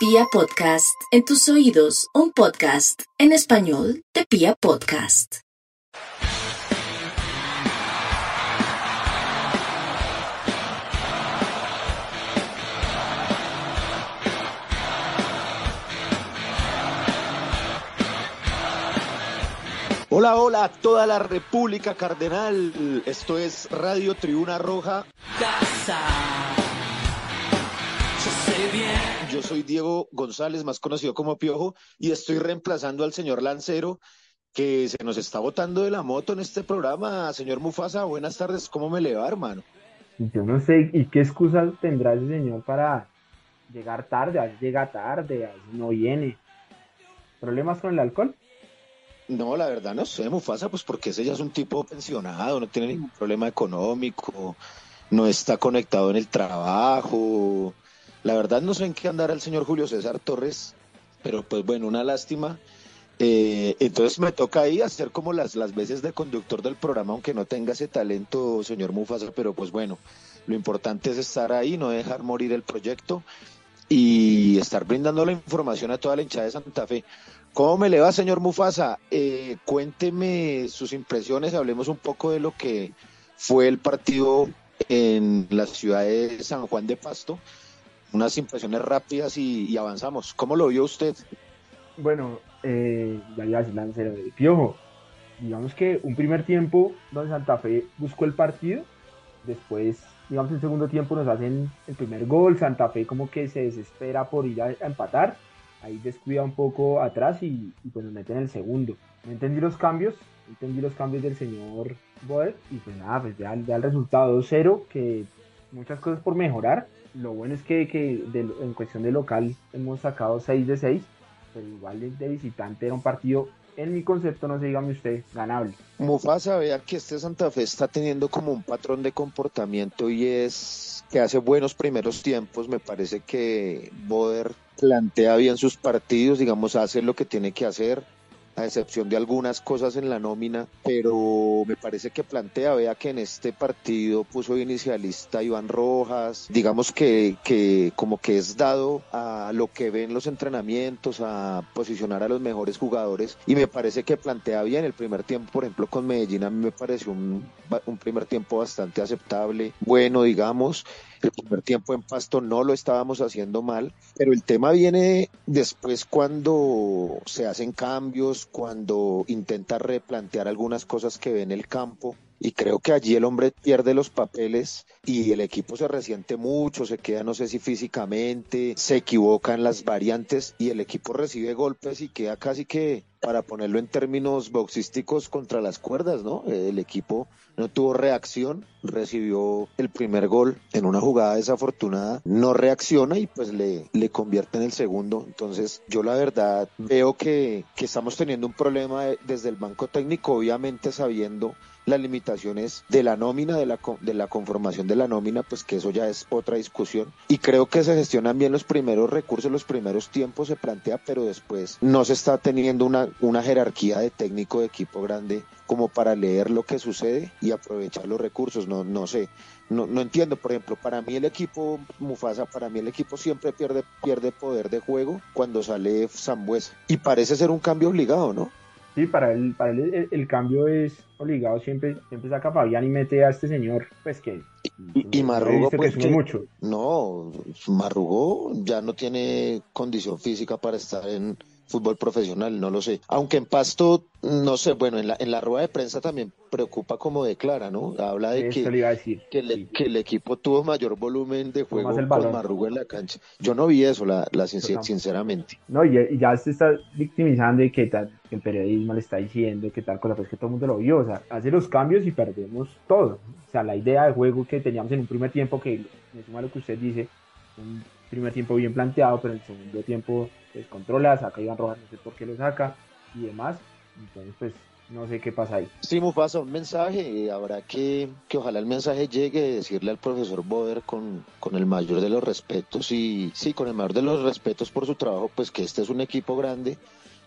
Pia Podcast, en tus oídos, un podcast en español de Pia Podcast. Hola, hola a toda la República Cardenal. Esto es Radio Tribuna Roja. Yo soy Diego González, más conocido como Piojo, y estoy reemplazando al señor Lancero, que se nos está botando de la moto en este programa. Señor Mufasa, buenas tardes, ¿cómo me le va, hermano? Yo no sé, ¿y qué excusa tendrá ese señor para llegar tarde? A veces llega tarde, a veces no viene. ¿Problemas con el alcohol? No, la verdad no sé, Mufasa, pues porque ese ya es un tipo pensionado, no tiene ningún problema económico, no está conectado en el trabajo. La verdad no sé en qué andará el señor Julio César Torres, pero pues bueno, una lástima. Eh, entonces me toca ahí hacer como las, las veces de conductor del programa, aunque no tenga ese talento, señor Mufasa, pero pues bueno, lo importante es estar ahí, no dejar morir el proyecto y estar brindando la información a toda la hinchada de Santa Fe. ¿Cómo me le va, señor Mufasa? Eh, cuénteme sus impresiones, hablemos un poco de lo que fue el partido en la ciudad de San Juan de Pasto. Unas impresiones rápidas y, avanzamos. ¿Cómo lo vio usted? Bueno, eh, ya iba a decir lancero de piojo. Digamos que un primer tiempo donde Santa Fe buscó el partido, después, digamos, el segundo tiempo nos hacen el primer gol, Santa Fe como que se desespera por ir a empatar ahí descuida un poco atrás y, pues nos meten el segundo. No entendí los cambios, entendí los cambios del señor Boer y pues nada, pues ya, el resultado 2-0, que muchas cosas por mejorar. Lo bueno es que, que en cuestión de local hemos sacado 6 de 6, pero igual de visitante era un partido en mi concepto, no se dígame usted, ganable. Mufasa, vea que este Santa Fe está teniendo como un patrón de comportamiento y es que hace buenos primeros tiempos. Me parece que Boder plantea bien sus partidos, digamos, hace lo que tiene que hacer, a excepción de algunas cosas en la nómina, pero me parece que plantea, vea que en este partido puso inicialista Iván Rojas, digamos que, que como que es dado a lo que ven los entrenamientos, a posicionar a los mejores jugadores y me parece que plantea bien el primer tiempo, por ejemplo con Medellín a mí me pareció un, un primer tiempo bastante aceptable, bueno digamos, el primer tiempo en Pasto no lo estábamos haciendo mal, pero el tema viene después cuando se hacen cambios, cuando intenta replantear algunas cosas que ve en el campo y creo que allí el hombre pierde los papeles y el equipo se resiente mucho, se queda no sé si físicamente, se equivoca en las variantes y el equipo recibe golpes y queda casi que para ponerlo en términos boxísticos contra las cuerdas, ¿no? El equipo no tuvo reacción, recibió el primer gol en una jugada desafortunada, no reacciona y pues le, le convierte en el segundo. Entonces yo la verdad veo que, que estamos teniendo un problema desde el banco técnico, obviamente sabiendo las limitaciones de la nómina, de la, de la conformación de la nómina, pues que eso ya es otra discusión. Y creo que se gestionan bien los primeros recursos, los primeros tiempos se plantea, pero después no se está teniendo una, una jerarquía de técnico de equipo grande como para leer lo que sucede y aprovechar los recursos. No, no sé, no, no entiendo. Por ejemplo, para mí el equipo Mufasa, para mí el equipo siempre pierde, pierde poder de juego cuando sale Zambuesa. Y parece ser un cambio obligado, ¿no? Sí, para él, para él el, cambio es obligado, siempre, siempre saca Fabián y mete a este señor, pues que... Y, Marrugo, pues que, mucho. no, Marrugo ya no tiene condición física para estar en, fútbol profesional, no lo sé. Aunque en Pasto, no sé, bueno, en la, en la rueda de prensa también preocupa como declara, ¿no? Habla de que, que, que, el equipo tuvo mayor volumen de juego con Marrugo en la cancha. Yo no vi eso, la, la sinceramente. No, y, ya se está victimizando y que tal, que el periodismo le está diciendo que tal cosa, pues que todo el mundo lo vio, o sea, hace los cambios y perdemos todo. O sea, la idea de juego que teníamos en un primer tiempo, que me suma lo que usted dice, un primer tiempo bien planteado, pero en el segundo tiempo descontrola, saca Iván Rojas, no sé por qué lo saca y demás. Entonces, pues no sé qué pasa ahí. Sí, Mufasa, un mensaje. Habrá que, que ojalá el mensaje llegue, decirle al profesor Boder con, con el mayor de los respetos y sí, con el mayor de los respetos por su trabajo, pues que este es un equipo grande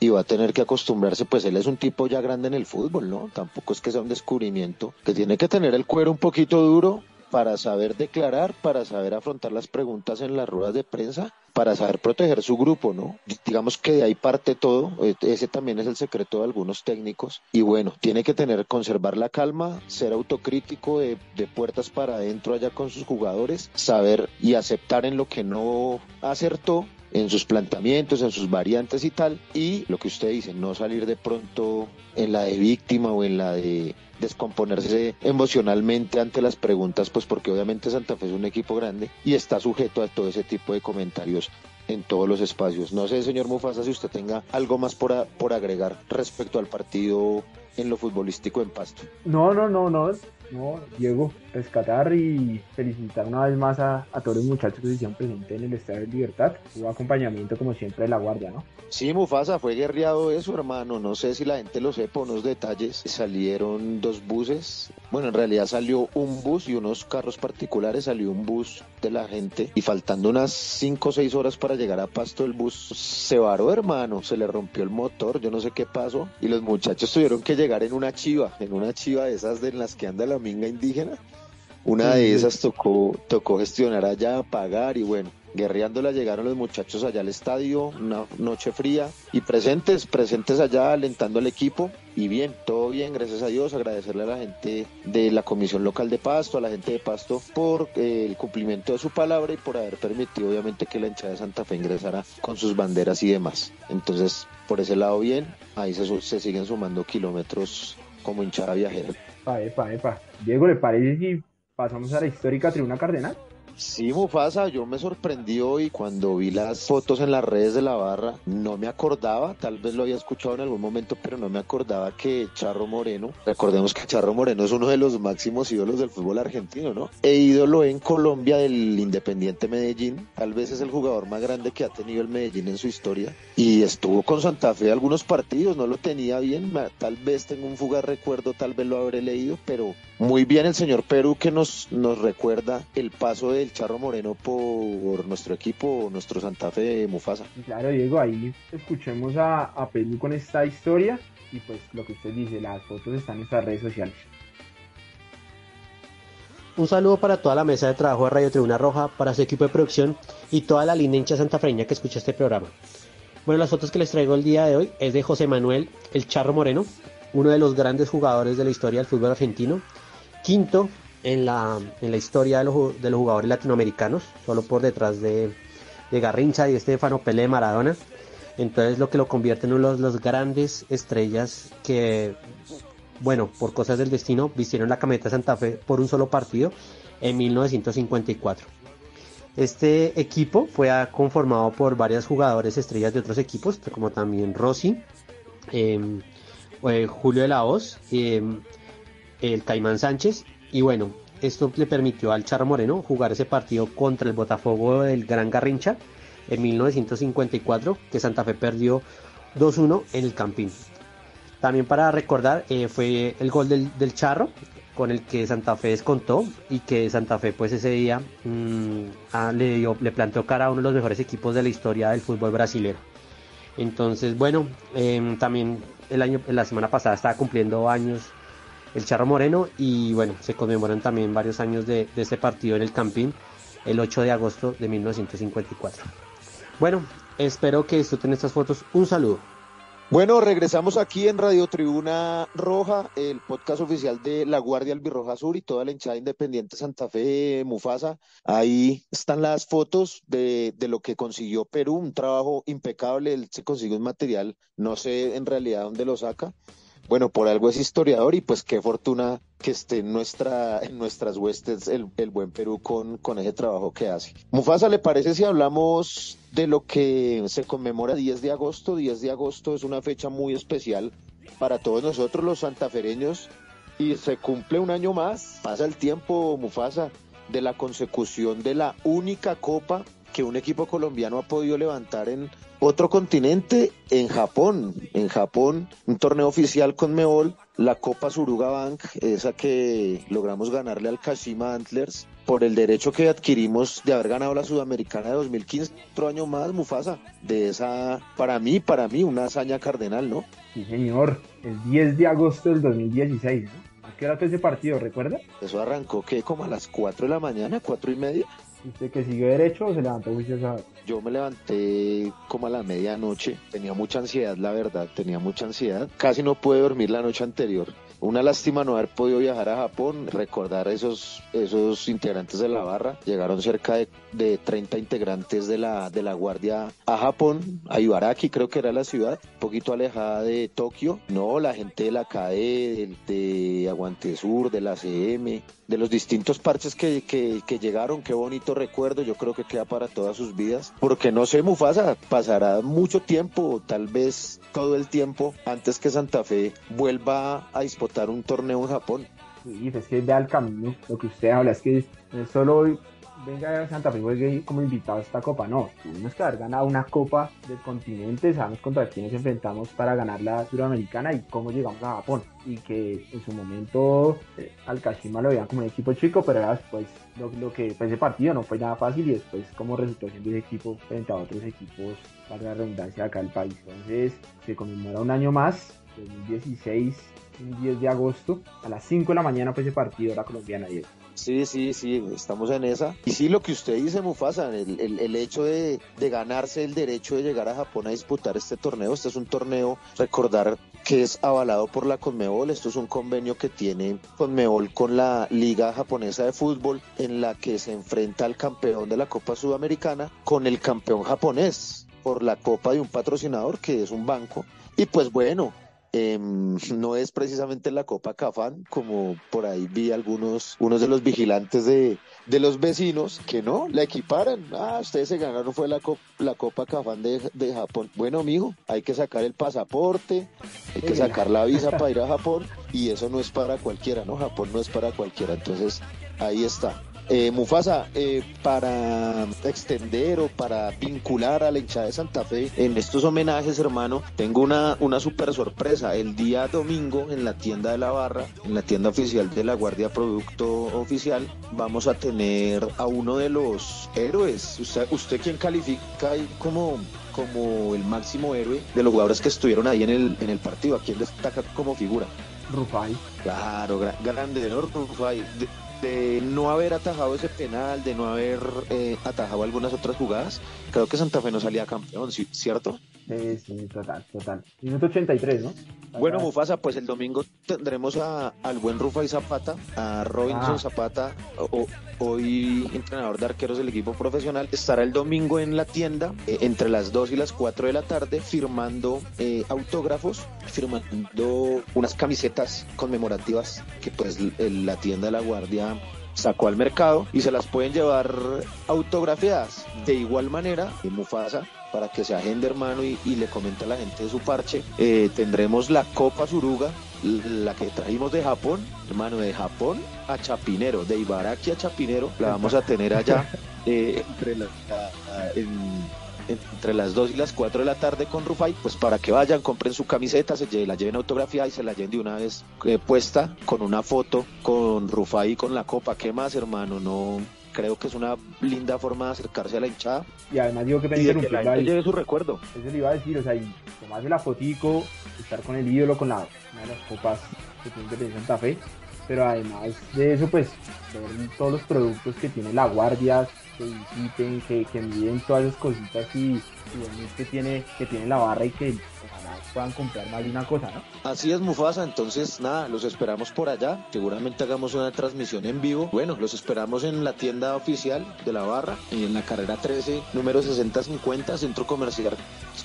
y va a tener que acostumbrarse, pues él es un tipo ya grande en el fútbol, ¿no? Tampoco es que sea un descubrimiento, que tiene que tener el cuero un poquito duro para saber declarar, para saber afrontar las preguntas en las ruedas de prensa, para saber proteger su grupo, ¿no? Digamos que de ahí parte todo, e, ese también es el secreto de algunos técnicos y bueno, tiene que tener, conservar la calma, ser autocrítico de, de puertas para adentro allá con sus jugadores, saber y aceptar en lo que no acertó en sus planteamientos, en sus variantes y tal, y lo que usted dice, no salir de pronto en la de víctima o en la de descomponerse emocionalmente ante las preguntas, pues porque obviamente Santa Fe es un equipo grande y está sujeto a todo ese tipo de comentarios en todos los espacios. No sé, señor Mufasa, si usted tenga algo más por, por agregar respecto al partido en lo futbolístico en Pasto. No, no, no, no. No, Diego, rescatar y felicitar una vez más a, todos los muchachos que se hicieron presentes en el Estadio de Libertad. Hubo acompañamiento, como siempre, de la Guardia, ¿no? Sí, Mufasa, fue guerreado eso, hermano. No sé si la gente lo sepa, unos detalles. Salieron dos buses. Bueno, en realidad salió un bus y unos carros particulares. Salió un bus de la gente y faltando unas 5 o 6 horas para llegar a Pasto, el bus se varó, hermano. Se le rompió el motor, yo no sé qué pasó. Y los muchachos tuvieron que llegar en una chiva, en una chiva de esas de las que anda la minga indígena. Una de esas tocó, tocó gestionar allá, pagar y bueno, guerreándola llegaron los muchachos allá al estadio, una noche fría y presentes, presentes allá alentando al equipo y bien, todo bien, gracias a Dios, agradecerle a la gente de la Comisión Local de Pasto, a la gente de Pasto por eh, el cumplimiento de su palabra y por haber permitido obviamente que la hinchada de Santa Fe ingresara con sus banderas y demás. Entonces, por ese lado bien, ahí se, se siguen sumando kilómetros como hinchada viajera. Epa, epa, epa. Diego, ¿le parece si pasamos a la histórica tribuna cardenal? Sí, Mufasa, yo me sorprendí hoy cuando vi las fotos en las redes de la barra. No me acordaba, tal vez lo había escuchado en algún momento, pero no me acordaba que Charro Moreno, recordemos que Charro Moreno es uno de los máximos ídolos del fútbol argentino, ¿no? E ídolo en Colombia del Independiente Medellín. Tal vez es el jugador más grande que ha tenido el Medellín en su historia. Y estuvo con Santa Fe algunos partidos, no lo tenía bien. Tal vez tengo un fugaz recuerdo, tal vez lo habré leído, pero muy bien el señor Perú que nos, nos recuerda el paso del Charro Moreno por nuestro equipo, nuestro Santa Fe Mufasa. Claro, Diego, ahí escuchemos a, a con esta historia y pues lo que usted dice, las fotos están en nuestras redes sociales. Un saludo para toda la mesa de trabajo de Radio Tribuna Roja, para su equipo de producción y toda la linda hincha santafreña que escucha este programa. Bueno, las fotos que les traigo el día de hoy es de José Manuel El Charro Moreno, uno de los grandes jugadores de la historia del fútbol argentino, quinto en la, en la historia de los, de los, jugadores latinoamericanos, solo por detrás de, de Garrincha y Estefano Pelé Maradona. Entonces lo que lo convierte en uno de los, grandes estrellas que, bueno, por cosas del destino, vistieron la camioneta Santa Fe por un solo partido en 1954. Este equipo fue conformado por varios jugadores estrellas de otros equipos, como también Rossi, em, eh, Julio de la Hoz, em, el Caimán Sánchez. Y bueno, esto le permitió al Charro Moreno jugar ese partido contra el Botafogo del Gran Garrincha en 1954, que Santa Fe perdió 2-1 en el Campín. También para recordar, eh, fue el gol del, Charro con el que Santa Fe descontó y que Santa Fe pues ese día mm, le, dio, le planteó cara a uno de los mejores equipos de la historia del fútbol brasileño. Entonces, bueno, em, también el año, la semana pasada estaba cumpliendo años el Charro Moreno y bueno, se conmemoran también varios años de, este partido en el Campín el 8 de agosto de 1954. Bueno, espero que disfruten estas fotos. Un saludo. Bueno, regresamos aquí en Radio Tribuna Roja, el podcast oficial de La Guardia Albirroja Sur y toda la hinchada independiente Santa Fe Mufasa. Ahí están las fotos de, de, lo que consiguió Perú, un trabajo impecable. Él se consiguió un material, no sé en realidad dónde lo saca, bueno, por algo es historiador y pues qué fortuna que esté en, nuestra, nuestras huestes el, buen Perú con, con ese trabajo que hace. Mufasa, ¿le parece si hablamos de lo que se conmemora 10 de agosto? 10 de agosto es una fecha muy especial para todos nosotros los santafereños y se cumple un año más, pasa el tiempo, Mufasa, de la consecución de la única copa que un equipo colombiano ha podido levantar en otro continente, en Japón. En Japón, un torneo oficial con Meol, la Copa Suruga Bank, esa que logramos ganarle al Kashima Antlers por el derecho que adquirimos de haber ganado la Sudamericana de 2015, otro año más, Mufasa, de esa, para mí, para mí, una hazaña cardenal, ¿no? Sí, señor, el 10 de agosto del 2016, ¿no? ¿Qué era todo ese partido, recuerda? Eso arrancó que como a las 4 de la mañana, 4 y media. ¿Usted que siguió derecho o se levantó juicioso? Yo me levanté como a la medianoche, tenía mucha ansiedad, la verdad, tenía mucha ansiedad. Casi no pude dormir la noche anterior. Una lástima no haber podido viajar a Japón, recordar esos, esos integrantes de la barra. Llegaron cerca de, de 30 integrantes de la, de la Guardia a Japón, a Ibaraki creo que era la ciudad, un poquito alejada de Tokio. No, la gente de la CAE, de, de Aguante Sur, de la CM, de los distintos parches que, que, que, llegaron, qué bonito recuerdo, yo creo que queda para todas sus vidas, porque no sé, Mufasa, pasará mucho tiempo, tal vez todo el tiempo, antes que Santa Fe vuelva a disputar un torneo en Japón. Sí, es que vea el camino, lo que usted habla, es que solo venga Santa Fe juegue como invitado a esta copa. No, tuvimos que haber ganado una copa del continente, sabemos contra quiénes enfrentamos para ganar la suramericana y cómo llegamos a Japón. Y que en su momento eh, al Kashima lo veían como un equipo chico, pero era después lo, lo que fue ese partido no fue nada fácil y después como resultó siendo ese equipo frente a otros equipos para la redundancia acá del país. Entonces se conmemora un año más, 2016, un 10 de agosto, a las 5 de la mañana fue ese partido, la colombiana 10. Sí, sí, sí, estamos en esa. Y sí, lo que usted dice, Mufasa, el, el, el hecho de, de, ganarse el derecho de llegar a Japón a disputar este torneo, este es un torneo, recordar que es avalado por la Conmebol, esto es un convenio que tiene Conmebol con la Liga Japonesa de Fútbol, en la que se enfrenta al campeón de la Copa Sudamericana con el campeón japonés por la copa de un patrocinador que es un banco. Y pues bueno, eh, no es precisamente la Copa Cafán, como por ahí vi algunos, unos de los vigilantes de, de los vecinos que no, la equiparan. Ah, ustedes se ganaron, fue la, co la Copa Cafán de, de, Japón. Bueno, amigo, hay que sacar el pasaporte, hay que sacar la visa para ir a Japón y eso no es para cualquiera, ¿no? Japón no es para cualquiera. Entonces, ahí está. Eh, Mufasa, eh, para extender o para vincular a la hinchada de Santa Fe en estos homenajes, hermano, tengo una, una super sorpresa. El día domingo en la tienda de la barra, en la tienda oficial de la Guardia Producto Oficial, vamos a tener a uno de los héroes. ¿Usted, usted quién califica ahí como como el máximo héroe de los jugadores que estuvieron ahí en el, en el partido? ¿A quién destaca como figura? Rufai. Claro, gra grande, ¿no? Rufai. De, de no haber atajado ese penal, de no haber eh, atajado algunas otras jugadas, creo que Santa Fe no salía campeón, ¿cierto? Sí, sí, total, total. Minuto 83, ¿no? Bueno, Mufasa, pues el domingo tendremos a, al buen Rufai Zapata, a Robinson ah. Zapata, o, hoy entrenador de arqueros del equipo profesional. Estará el domingo en la tienda eh, entre las 2 y las 4 de la tarde firmando eh, autógrafos, firmando unas camisetas conmemorativas que pues la tienda de la Guardia sacó al mercado y se las pueden llevar autografiadas. De igual manera, en Mufasa, para que se agende hermano y, y, le comente a la gente de su parche, eh, tendremos la Copa Suruga, la que trajimos de Japón, hermano, de Japón a Chapinero, de Ibaraki a Chapinero, la vamos a tener allá eh, entre, la, en, entre las 2 y las 4 de la tarde con Rufai, pues para que vayan, compren su camiseta, se la lleven autografía y se la lleven de una vez eh, puesta con una foto con Rufai y con la copa. ¿Qué más, hermano? No, creo que es una linda forma de acercarse a la hinchada. Y además digo que me que la gente lleve su recuerdo. Eso le iba a decir, o sea, y tomarse la fotico, estar con el ídolo, con la, una de las copas que tiene Santa Fe, pero además de eso, pues, ver todos los productos que tiene la guardia, que visiten, que, que miden todas esas cositas y, y que tiene, que tiene la barra y que ojalá puedan comprar más de una cosa, ¿no? Así es, Mufasa. Entonces, nada, los esperamos por allá. Seguramente hagamos una transmisión en vivo. Bueno, los esperamos en la tienda oficial de la barra, y en la carrera 13, número 6050, Centro Comercial,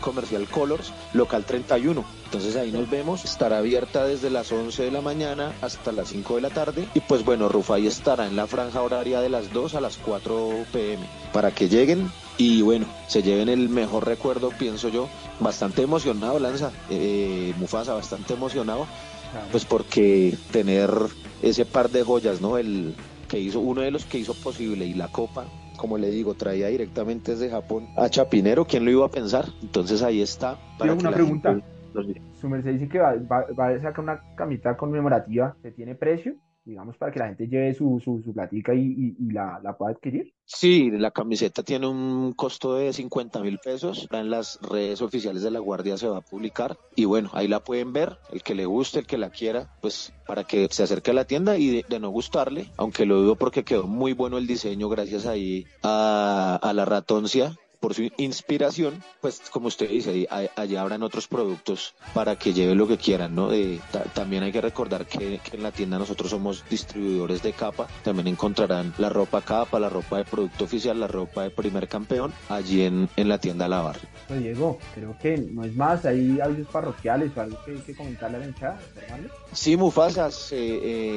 Comercial Colors, local 31. Entonces ahí nos vemos. Estará abierta desde las 11 de la mañana hasta las 5 de la tarde. Y pues bueno, Rufai estará en la franja horaria de las 2 a las 4 pm. Para que lleguen y bueno, se lleven el mejor recuerdo, pienso yo. Bastante emocionado, Lanza, eh, Mufasa, bastante emocionado, pues porque tener ese par de joyas, ¿no? El que hizo, uno de los que hizo posible y la copa, como le digo, traía directamente desde Japón a Chapinero, ¿quién lo iba a pensar? Entonces ahí está. Para una pregunta. Su merced dice que va, va, va, a sacar una camita conmemorativa, ¿se tiene precio? digamos, para que la gente lleve su, su, su platica y, y, la, la, pueda adquirir? Sí, la camiseta tiene un costo de 50 mil pesos. En las redes oficiales de la Guardia se va a publicar. Y bueno, ahí la pueden ver. El que le guste, el que la quiera, pues para que se acerque a la tienda y de, no gustarle, aunque lo dudo porque quedó muy bueno el diseño gracias ahí a, a la ratoncia por su inspiración, pues como usted dice, allá habrán otros productos para que lleve lo que quieran, ¿no? también hay que recordar que, en la tienda nosotros somos distribuidores de capa, también encontrarán la ropa capa, la ropa de producto oficial, la ropa de primer campeón, allí en, en la tienda La Barra. Pues Diego, creo que no es más, hay avisos parroquiales o algo que, que comentarle a la hinchada, Sí, Mufasas, eh,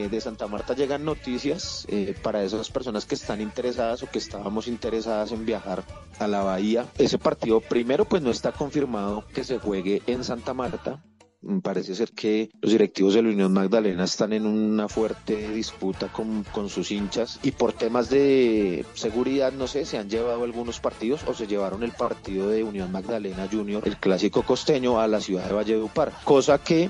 eh, de Santa Marta llegan noticias eh, para esas personas que están interesadas o que estábamos interesadas en viajar a la Bahía. Ese partido primero pues no está confirmado que se juegue en Santa Marta. Mm, parece ser que los directivos de la Unión Magdalena están en una fuerte disputa con, con, sus hinchas y por temas de seguridad, no sé, se han llevado algunos partidos o se llevaron el partido de Unión Magdalena Junior, el clásico costeño, a la ciudad de Valledupar, cosa que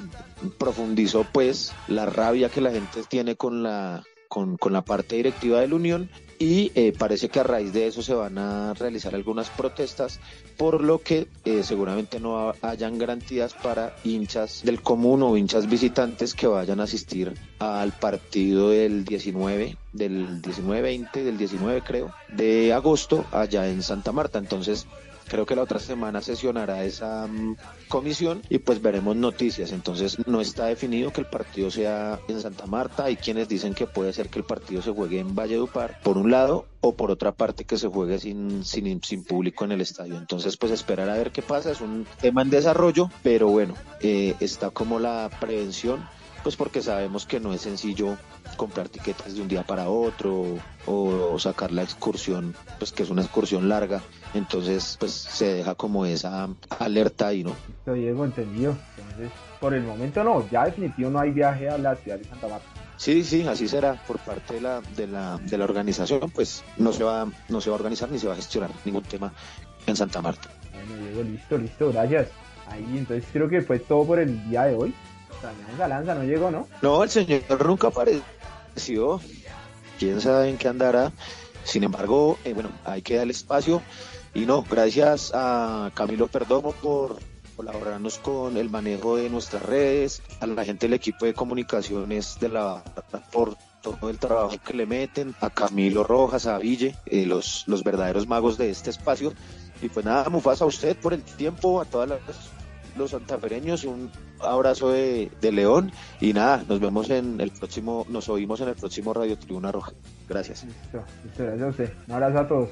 profundizó pues la rabia que la gente tiene con la con, con la parte directiva de la Unión y eh, parece que a raíz de eso se van a realizar algunas protestas, por lo que eh, seguramente no hayan garantías para hinchas del común o hinchas visitantes que vayan a asistir al partido del 19, del 19-20, del 19 creo, de agosto allá en Santa Marta. Entonces, Creo que la otra semana sesionará esa mm, comisión y pues veremos noticias. Entonces no está definido que el partido sea en Santa Marta. Hay quienes dicen que puede ser que el partido se juegue en Valledupar, por un lado, o por otra parte que se juegue sin, sin, sin público en el estadio. Entonces pues esperar a ver qué pasa. Es un tema en desarrollo, pero bueno, eh, está como la prevención pues porque sabemos que no es sencillo comprar tiquetes de un día para otro o, sacar la excursión, pues que es una excursión larga, entonces pues se deja como esa alerta ahí, ¿no? Diego, entendido. Entonces, por el momento no, ya definitivo no hay viaje a la ciudad de Santa Marta. Sí, sí, así será por parte de la, de la, de la organización, pues no se va, no se va a organizar ni se va a gestionar ningún tema en Santa Marta. Bueno, Diego, listo, listo, gracias. Ahí, entonces creo que fue todo por el día de hoy. Galanza no llegó, ¿no? No, el señor nunca apareció. Quién sabe en qué andará. Sin embargo, eh, bueno, hay que darle espacio. Y no, gracias a Camilo Perdomo por colaborarnos con el manejo de nuestras redes, a la gente del equipo de comunicaciones de la por todo el trabajo que le meten, a Camilo Rojas, a Ville, eh, los, los verdaderos magos de este espacio. Y pues nada, Mufasa, a usted por el tiempo, a todas las los santafereños, un abrazo de, León y nada, nos vemos en el próximo, nos oímos en el próximo Radio Tribuna Roja. Gracias. Listo, gracias a usted. Un abrazo a todos.